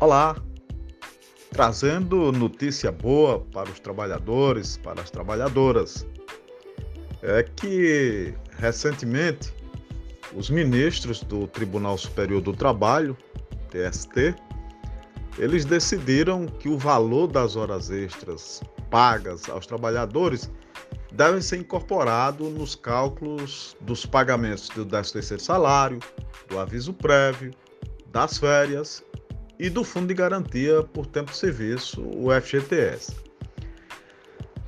Olá, trazendo notícia boa para os trabalhadores, para as trabalhadoras. É que recentemente os ministros do Tribunal Superior do Trabalho, TST, eles decidiram que o valor das horas extras pagas aos trabalhadores devem ser incorporado nos cálculos dos pagamentos do 13º salário, do aviso prévio, das férias e do Fundo de Garantia por Tempo de Serviço, o FGTS.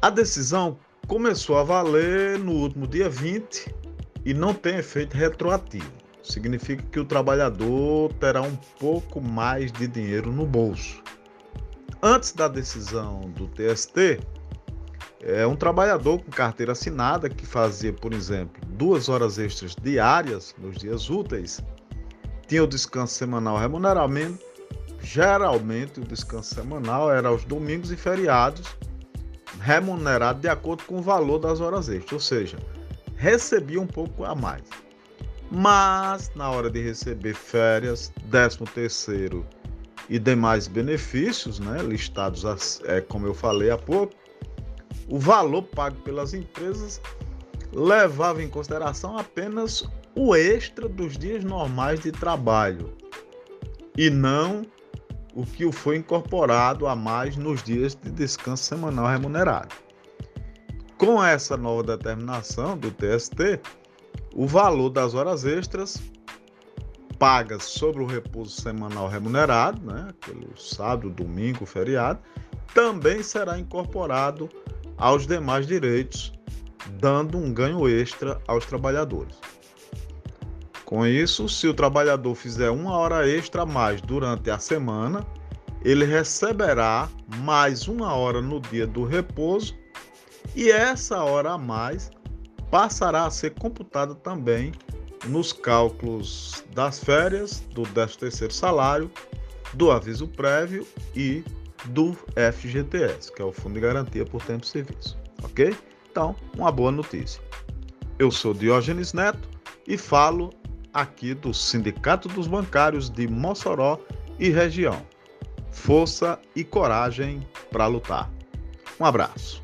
A decisão começou a valer no último dia 20 e não tem efeito retroativo. Significa que o trabalhador terá um pouco mais de dinheiro no bolso. Antes da decisão do TST, é um trabalhador com carteira assinada que fazia, por exemplo, duas horas extras diárias nos dias úteis, tinha o descanso semanal remunerado, Geralmente o descanso semanal era aos domingos e feriados, remunerado de acordo com o valor das horas extras, ou seja, recebia um pouco a mais. Mas na hora de receber férias, 13 terceiro e demais benefícios, né, listados é, como eu falei há pouco, o valor pago pelas empresas levava em consideração apenas o extra dos dias normais de trabalho e não o que foi incorporado a mais nos dias de descanso semanal remunerado. Com essa nova determinação do TST, o valor das horas extras pagas sobre o repouso semanal remunerado, né, aquele sábado, domingo, feriado, também será incorporado aos demais direitos, dando um ganho extra aos trabalhadores. Com isso, se o trabalhador fizer uma hora extra a mais durante a semana, ele receberá mais uma hora no dia do repouso e essa hora a mais passará a ser computada também nos cálculos das férias, do 13º salário, do aviso prévio e do FGTS, que é o Fundo de Garantia por Tempo de Serviço, ok? Então, uma boa notícia. Eu sou Diógenes Neto e falo aqui do Sindicato dos Bancários de Mossoró e região. Força e coragem para lutar. Um abraço.